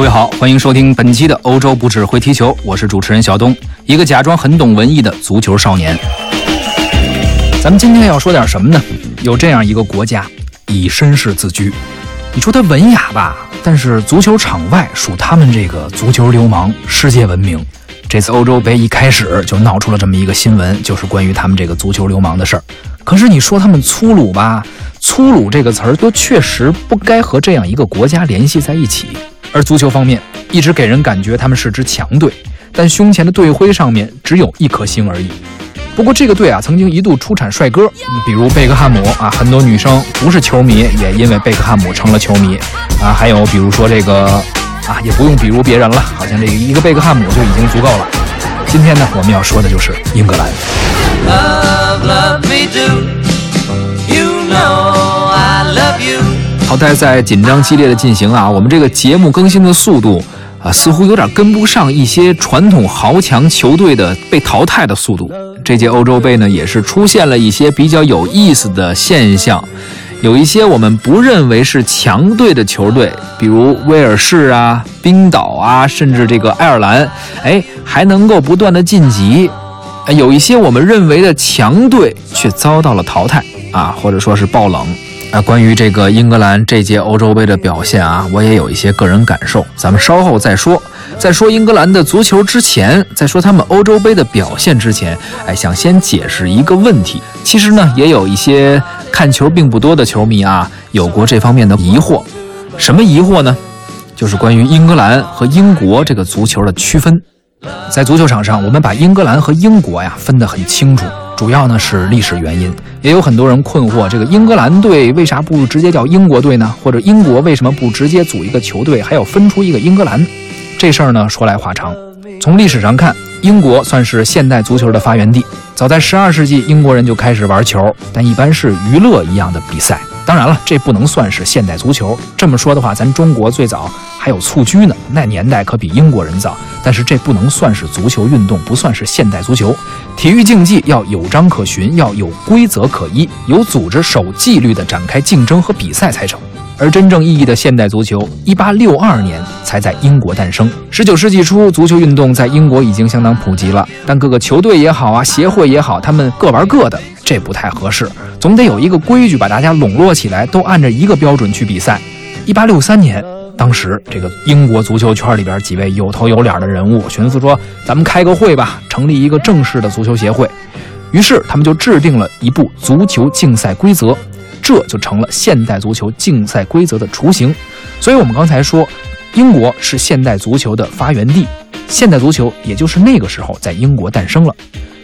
各位好，欢迎收听本期的欧洲不止会踢球，我是主持人小东，一个假装很懂文艺的足球少年。咱们今天要说点什么呢？有这样一个国家，以绅士自居。你说他文雅吧，但是足球场外属他们这个足球流氓，世界闻名。这次欧洲杯一开始就闹出了这么一个新闻，就是关于他们这个足球流氓的事儿。可是你说他们粗鲁吧，粗鲁这个词儿都确实不该和这样一个国家联系在一起。而足球方面一直给人感觉他们是支强队，但胸前的队徽上面只有一颗星而已。不过这个队啊，曾经一度出产帅哥，比如贝克汉姆啊，很多女生不是球迷也因为贝克汉姆成了球迷啊。还有比如说这个啊，也不用比如别人了，好像这个一个贝克汉姆就已经足够了。今天呢，我们要说的就是英格兰。好在在紧张激烈的进行啊，我们这个节目更新的速度啊，似乎有点跟不上一些传统豪强球队的被淘汰的速度。这届欧洲杯呢，也是出现了一些比较有意思的现象，有一些我们不认为是强队的球队，比如威尔士啊、冰岛啊，甚至这个爱尔兰，哎，还能够不断的晋级；有一些我们认为的强队却遭到了淘汰啊，或者说是爆冷。啊，关于这个英格兰这届欧洲杯的表现啊，我也有一些个人感受，咱们稍后再说。在说英格兰的足球之前，在说他们欧洲杯的表现之前，哎，想先解释一个问题。其实呢，也有一些看球并不多的球迷啊，有过这方面的疑惑。什么疑惑呢？就是关于英格兰和英国这个足球的区分。在足球场上，我们把英格兰和英国呀分得很清楚。主要呢是历史原因，也有很多人困惑，这个英格兰队为啥不直接叫英国队呢？或者英国为什么不直接组一个球队，还要分出一个英格兰？这事儿呢说来话长。从历史上看，英国算是现代足球的发源地。早在十二世纪，英国人就开始玩球，但一般是娱乐一样的比赛。当然了，这不能算是现代足球。这么说的话，咱中国最早还有蹴鞠呢，那年代可比英国人早。但是这不能算是足球运动，不算是现代足球。体育竞技要有章可循，要有规则可依，有组织、守纪律的展开竞争和比赛才成。而真正意义的现代足球，一八六二年才在英国诞生。十九世纪初，足球运动在英国已经相当普及了，但各个球队也好啊，协会也好，他们各玩各的。这不太合适，总得有一个规矩把大家笼络起来，都按着一个标准去比赛。一八六三年，当时这个英国足球圈里边几位有头有脸的人物寻思说：“咱们开个会吧，成立一个正式的足球协会。”于是他们就制定了一部足球竞赛规则，这就成了现代足球竞赛规则的雏形。所以，我们刚才说，英国是现代足球的发源地，现代足球也就是那个时候在英国诞生了。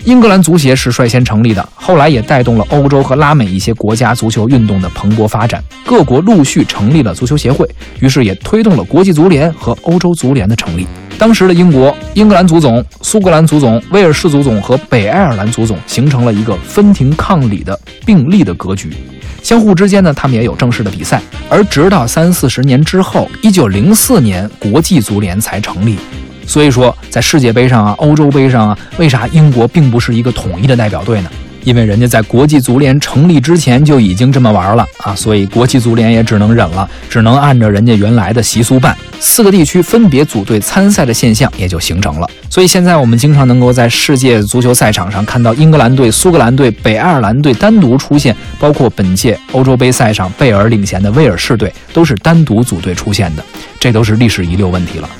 英格兰足协是率先成立的，后来也带动了欧洲和拉美一些国家足球运动的蓬勃发展。各国陆续成立了足球协会，于是也推动了国际足联和欧洲足联的成立。当时的英国，英格兰足总、苏格兰足总、威尔士足总和北爱尔兰足总形成了一个分庭抗礼的并立的格局，相互之间呢，他们也有正式的比赛。而直到三四十年之后，一九零四年，国际足联才成立。所以说，在世界杯上啊、欧洲杯上啊，为啥英国并不是一个统一的代表队呢？因为人家在国际足联成立之前就已经这么玩了啊，所以国际足联也只能忍了，只能按照人家原来的习俗办。四个地区分别组队参赛的现象也就形成了。所以现在我们经常能够在世界足球赛场上看到英格兰队、苏格兰队、北爱尔兰队单独出现，包括本届欧洲杯赛上贝尔领衔的威尔士队都是单独组队出现的，这都是历史遗留问题了。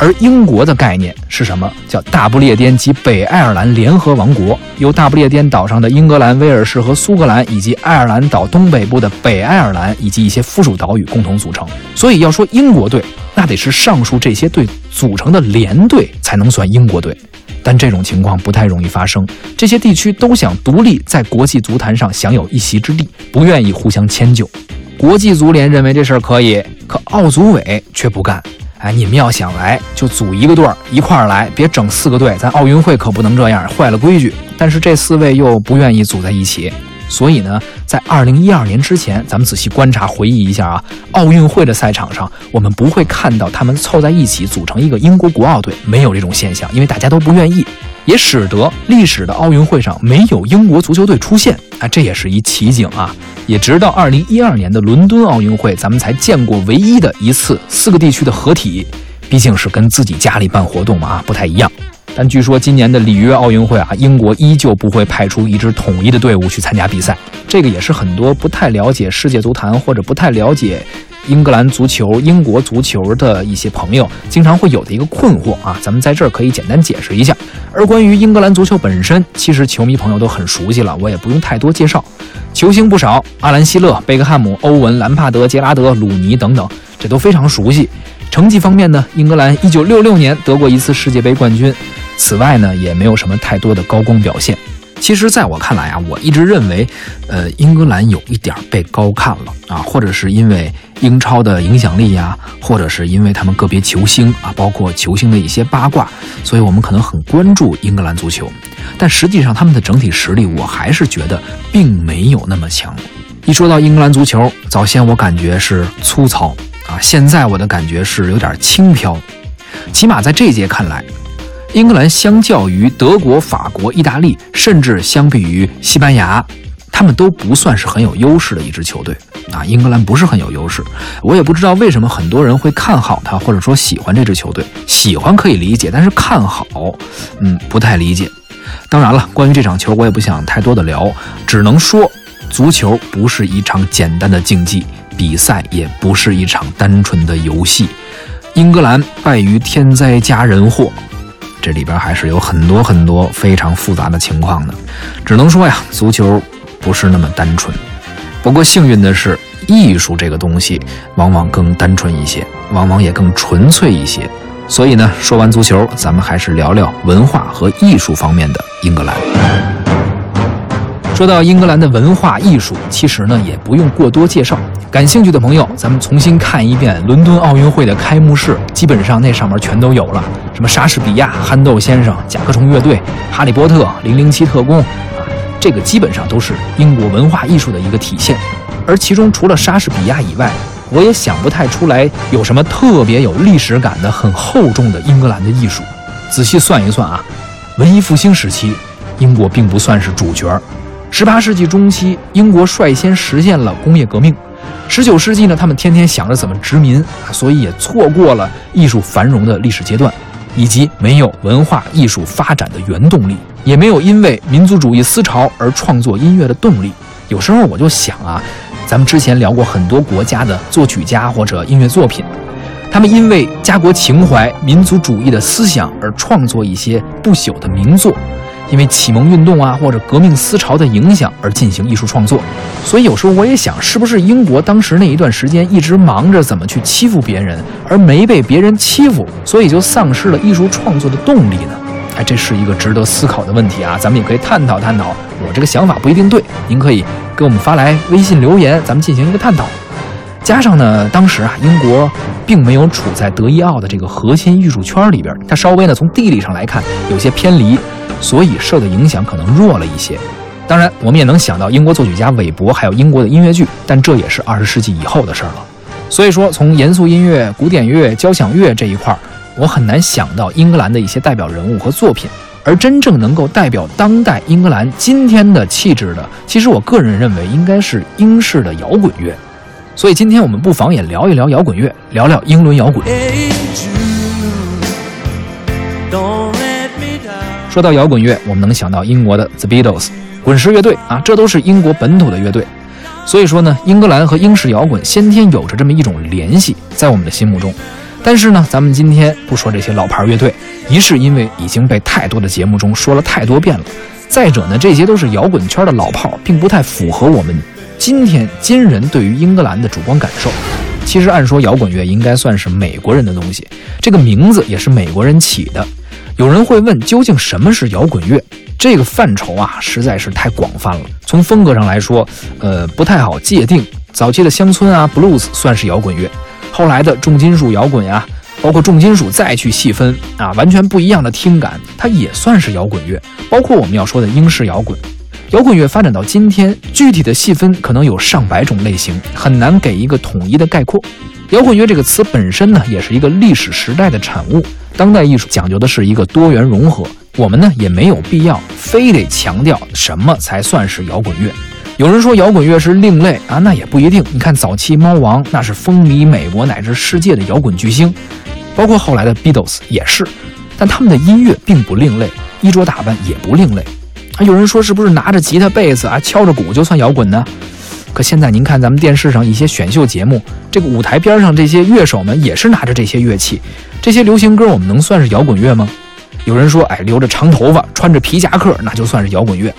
而英国的概念是什么？叫大不列颠及北爱尔兰联合王国，由大不列颠岛上的英格兰、威尔士和苏格兰，以及爱尔兰岛东北部的北爱尔兰以及一些附属岛屿共同组成。所以要说英国队，那得是上述这些队组成的联队才能算英国队。但这种情况不太容易发生，这些地区都想独立在国际足坛上享有一席之地，不愿意互相迁就。国际足联认为这事儿可以，可奥组委却不干。哎，你们要想来，就组一个队儿一块儿来，别整四个队。咱奥运会可不能这样，坏了规矩。但是这四位又不愿意组在一起，所以呢，在二零一二年之前，咱们仔细观察、回忆一下啊，奥运会的赛场上，我们不会看到他们凑在一起组成一个英国国奥队，没有这种现象，因为大家都不愿意。也使得历史的奥运会上没有英国足球队出现啊，这也是一奇景啊！也直到二零一二年的伦敦奥运会，咱们才见过唯一的一次四个地区的合体，毕竟是跟自己家里办活动嘛啊，不太一样。但据说今年的里约奥运会啊，英国依旧不会派出一支统一的队伍去参加比赛。这个也是很多不太了解世界足坛或者不太了解英格兰足球、英国足球的一些朋友经常会有的一个困惑啊。咱们在这儿可以简单解释一下。而关于英格兰足球本身，其实球迷朋友都很熟悉了，我也不用太多介绍。球星不少，阿兰·希勒、贝克汉姆、欧文、兰帕德、杰拉德、鲁尼等等，这都非常熟悉。成绩方面呢，英格兰1966年得过一次世界杯冠军。此外呢，也没有什么太多的高光表现。其实，在我看来啊，我一直认为，呃，英格兰有一点被高看了啊，或者是因为英超的影响力呀，或者是因为他们个别球星啊，包括球星的一些八卦，所以我们可能很关注英格兰足球。但实际上，他们的整体实力，我还是觉得并没有那么强。一说到英格兰足球，早先我感觉是粗糙啊，现在我的感觉是有点轻飘。起码在这届看来。英格兰相较于德国、法国、意大利，甚至相比于西班牙，他们都不算是很有优势的一支球队啊。英格兰不是很有优势，我也不知道为什么很多人会看好他，或者说喜欢这支球队。喜欢可以理解，但是看好，嗯，不太理解。当然了，关于这场球，我也不想太多的聊，只能说，足球不是一场简单的竞技，比赛也不是一场单纯的游戏。英格兰败于天灾加人祸。这里边还是有很多很多非常复杂的情况的，只能说呀，足球不是那么单纯。不过幸运的是，艺术这个东西往往更单纯一些，往往也更纯粹一些。所以呢，说完足球，咱们还是聊聊文化和艺术方面的英格兰。说到英格兰的文化艺术，其实呢也不用过多介绍。感兴趣的朋友，咱们重新看一遍伦敦奥运会的开幕式，基本上那上面全都有了，什么莎士比亚、憨豆先生、甲壳虫乐队、哈利波特、零零七特工，这个基本上都是英国文化艺术的一个体现。而其中除了莎士比亚以外，我也想不太出来有什么特别有历史感的、很厚重的英格兰的艺术。仔细算一算啊，文艺复兴时期，英国并不算是主角。十八世纪中期，英国率先实现了工业革命。十九世纪呢，他们天天想着怎么殖民啊，所以也错过了艺术繁荣的历史阶段，以及没有文化艺术发展的原动力，也没有因为民族主义思潮而创作音乐的动力。有时候我就想啊，咱们之前聊过很多国家的作曲家或者音乐作品，他们因为家国情怀、民族主义的思想而创作一些不朽的名作。因为启蒙运动啊，或者革命思潮的影响而进行艺术创作，所以有时候我也想，是不是英国当时那一段时间一直忙着怎么去欺负别人，而没被别人欺负，所以就丧失了艺术创作的动力呢？哎，这是一个值得思考的问题啊，咱们也可以探讨探讨。我这个想法不一定对，您可以给我们发来微信留言，咱们进行一个探讨。加上呢，当时啊，英国并没有处在德意奥的这个核心艺术圈里边，它稍微呢从地理上来看有些偏离。所以受的影响可能弱了一些，当然我们也能想到英国作曲家韦伯，还有英国的音乐剧，但这也是二十世纪以后的事儿了。所以说，从严肃音乐、古典乐、交响乐这一块儿，我很难想到英格兰的一些代表人物和作品。而真正能够代表当代英格兰今天的气质的，其实我个人认为应该是英式的摇滚乐。所以今天我们不妨也聊一聊摇滚乐，聊聊英伦摇滚。说到摇滚乐，我们能想到英国的 The Beatles、滚石乐队啊，这都是英国本土的乐队。所以说呢，英格兰和英式摇滚先天有着这么一种联系，在我们的心目中。但是呢，咱们今天不说这些老牌乐队，一是因为已经被太多的节目中说了太多遍了；再者呢，这些都是摇滚圈的老炮，并不太符合我们今天今人对于英格兰的主观感受。其实按说摇滚乐应该算是美国人的东西，这个名字也是美国人起的。有人会问，究竟什么是摇滚乐？这个范畴啊，实在是太广泛了。从风格上来说，呃，不太好界定。早期的乡村啊，blues 算是摇滚乐；后来的重金属摇滚呀，包括重金属再去细分啊，完全不一样的听感，它也算是摇滚乐。包括我们要说的英式摇滚，摇滚乐发展到今天，具体的细分可能有上百种类型，很难给一个统一的概括。摇滚乐这个词本身呢，也是一个历史时代的产物。当代艺术讲究的是一个多元融合，我们呢也没有必要非得强调什么才算是摇滚乐。有人说摇滚乐是另类啊，那也不一定。你看早期猫王那是风靡美国乃至世界的摇滚巨星，包括后来的 Beatles 也是，但他们的音乐并不另类，衣着打扮也不另类。啊，有人说是不是拿着吉他、贝斯啊，敲着鼓就算摇滚呢？可现在您看咱们电视上一些选秀节目，这个舞台边上这些乐手们也是拿着这些乐器，这些流行歌我们能算是摇滚乐吗？有人说，哎，留着长头发，穿着皮夹克，那就算是摇滚乐。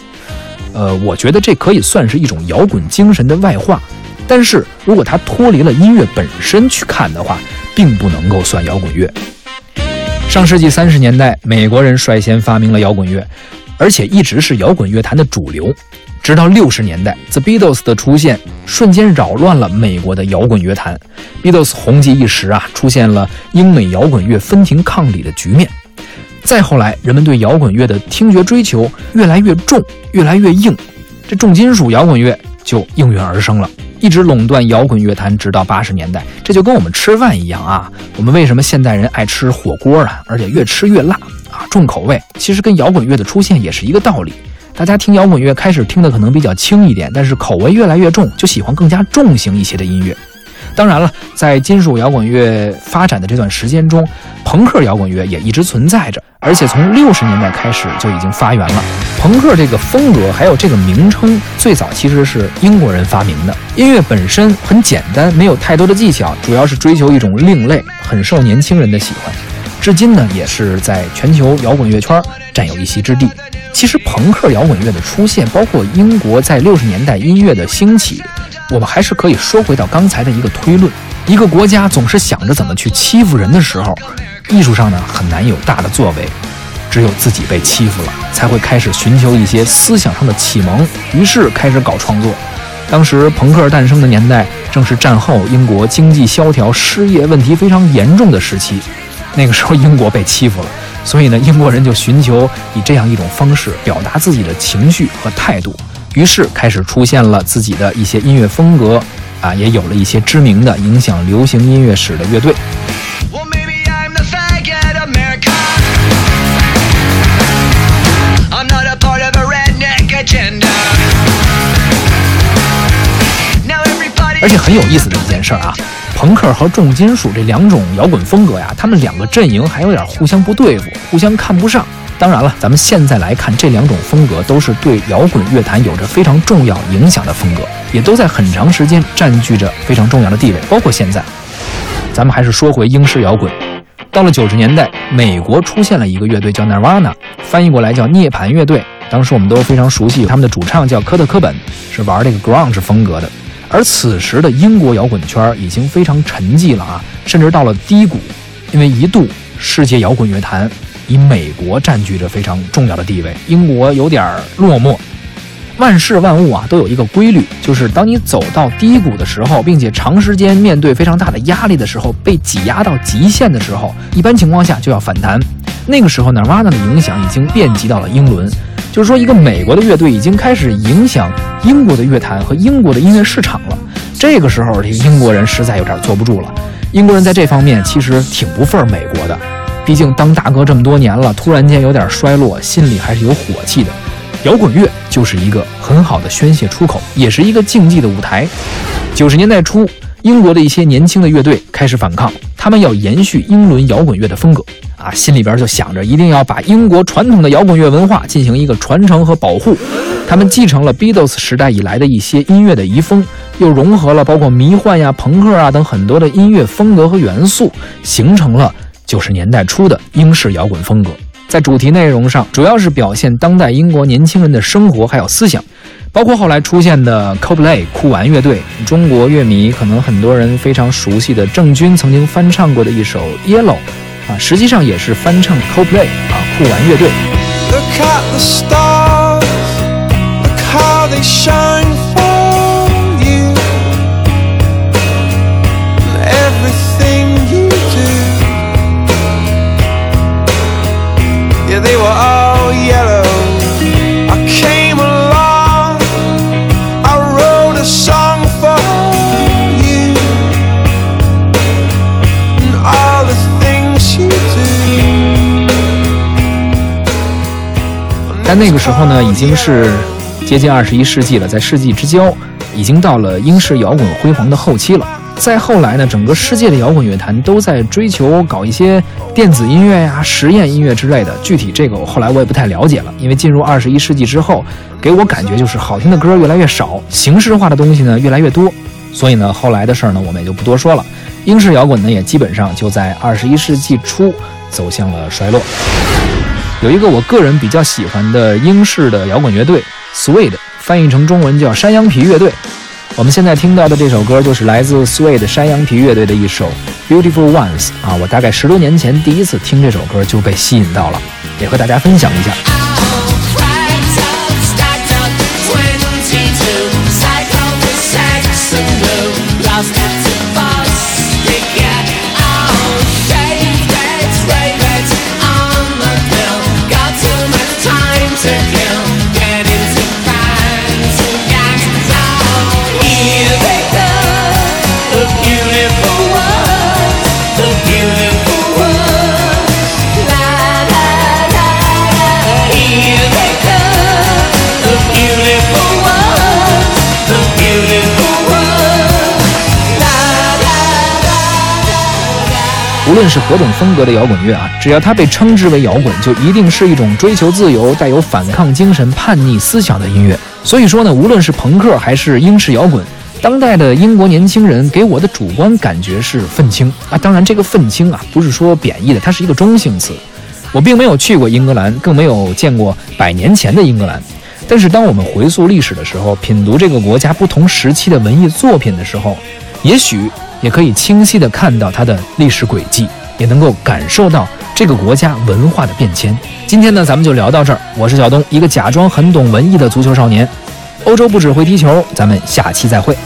呃，我觉得这可以算是一种摇滚精神的外化，但是如果它脱离了音乐本身去看的话，并不能够算摇滚乐。上世纪三十年代，美国人率先发明了摇滚乐。而且一直是摇滚乐坛的主流，直到六十年代，The Beatles 的出现瞬间扰乱了美国的摇滚乐坛。Beatles 红极一时啊，出现了英美摇滚乐分庭抗礼的局面。再后来，人们对摇滚乐的听觉追求越来越重，越来越硬，这重金属摇滚乐就应运而生了，一直垄断摇滚乐坛，直到八十年代。这就跟我们吃饭一样啊，我们为什么现代人爱吃火锅啊，而且越吃越辣啊？重口味其实跟摇滚乐的出现也是一个道理，大家听摇滚乐开始听的可能比较轻一点，但是口味越来越重，就喜欢更加重型一些的音乐。当然了，在金属摇滚乐发展的这段时间中，朋克摇滚乐也一直存在着，而且从六十年代开始就已经发源了。朋克这个风格还有这个名称，最早其实是英国人发明的。音乐本身很简单，没有太多的技巧，主要是追求一种另类，很受年轻人的喜欢。至今呢，也是在全球摇滚乐圈占有一席之地。其实，朋克摇滚乐的出现，包括英国在六十年代音乐的兴起，我们还是可以说回到刚才的一个推论：一个国家总是想着怎么去欺负人的时候，艺术上呢很难有大的作为。只有自己被欺负了，才会开始寻求一些思想上的启蒙，于是开始搞创作。当时朋克诞生的年代，正是战后英国经济萧条、失业问题非常严重的时期。那个时候英国被欺负了，所以呢，英国人就寻求以这样一种方式表达自己的情绪和态度，于是开始出现了自己的一些音乐风格，啊，也有了一些知名的影响流行音乐史的乐队。而且很有意思的一件事儿啊。朋克和重金属这两种摇滚风格呀，他们两个阵营还有点互相不对付，互相看不上。当然了，咱们现在来看，这两种风格都是对摇滚乐坛有着非常重要影响的风格，也都在很长时间占据着非常重要的地位。包括现在，咱们还是说回英式摇滚。到了九十年代，美国出现了一个乐队叫 Nirvana，翻译过来叫涅槃乐队。当时我们都非常熟悉，他们的主唱叫科特·科本，是玩这个 grunge 风格的。而此时的英国摇滚圈已经非常沉寂了啊，甚至到了低谷，因为一度世界摇滚乐坛以美国占据着非常重要的地位，英国有点落寞。万事万物啊都有一个规律，就是当你走到低谷的时候，并且长时间面对非常大的压力的时候，被挤压到极限的时候，一般情况下就要反弹。那个时候，Nirvana 的影响已经遍及到了英伦。就是说，一个美国的乐队已经开始影响英国的乐坛和英国的音乐市场了。这个时候，这英国人实在有点坐不住了。英国人在这方面其实挺不忿美国的，毕竟当大哥这么多年了，突然间有点衰落，心里还是有火气的。摇滚乐就是一个很好的宣泄出口，也是一个竞技的舞台。九十年代初，英国的一些年轻的乐队开始反抗，他们要延续英伦摇滚乐的风格。啊，心里边就想着一定要把英国传统的摇滚乐文化进行一个传承和保护。他们继承了 Beatles 时代以来的一些音乐的遗风，又融合了包括迷幻呀、朋克啊等很多的音乐风格和元素，形成了九十年代初的英式摇滚风格。在主题内容上，主要是表现当代英国年轻人的生活还有思想，包括后来出现的 Coldplay 酷玩乐队。中国乐迷可能很多人非常熟悉的郑钧曾经翻唱过的一首 Yellow。啊，实际上也是翻唱 Coldplay 啊，酷玩乐队。 但那个时候呢，已经是接近二十一世纪了，在世纪之交，已经到了英式摇滚辉煌的后期了。再后来呢，整个世界的摇滚乐坛都在追求搞一些电子音乐呀、实验音乐之类的。具体这个我后来我也不太了解了，因为进入二十一世纪之后，给我感觉就是好听的歌越来越少，形式化的东西呢越来越多。所以呢，后来的事儿呢，我们也就不多说了。英式摇滚呢，也基本上就在二十一世纪初走向了衰落。有一个我个人比较喜欢的英式的摇滚乐队 s w e d e 翻译成中文叫山羊皮乐队。我们现在听到的这首歌就是来自 s w e d e 山羊皮乐队的一首 Beautiful Ones 啊，我大概十多年前第一次听这首歌就被吸引到了，也和大家分享一下。无论是何种风格的摇滚乐啊，只要它被称之为摇滚，就一定是一种追求自由、带有反抗精神、叛逆思想的音乐。所以说呢，无论是朋克还是英式摇滚，当代的英国年轻人给我的主观感觉是愤青啊。当然，这个愤青啊，不是说贬义的，它是一个中性词。我并没有去过英格兰，更没有见过百年前的英格兰。但是，当我们回溯历史的时候，品读这个国家不同时期的文艺作品的时候，也许。也可以清晰地看到它的历史轨迹，也能够感受到这个国家文化的变迁。今天呢，咱们就聊到这儿。我是小东，一个假装很懂文艺的足球少年。欧洲不止会踢球，咱们下期再会。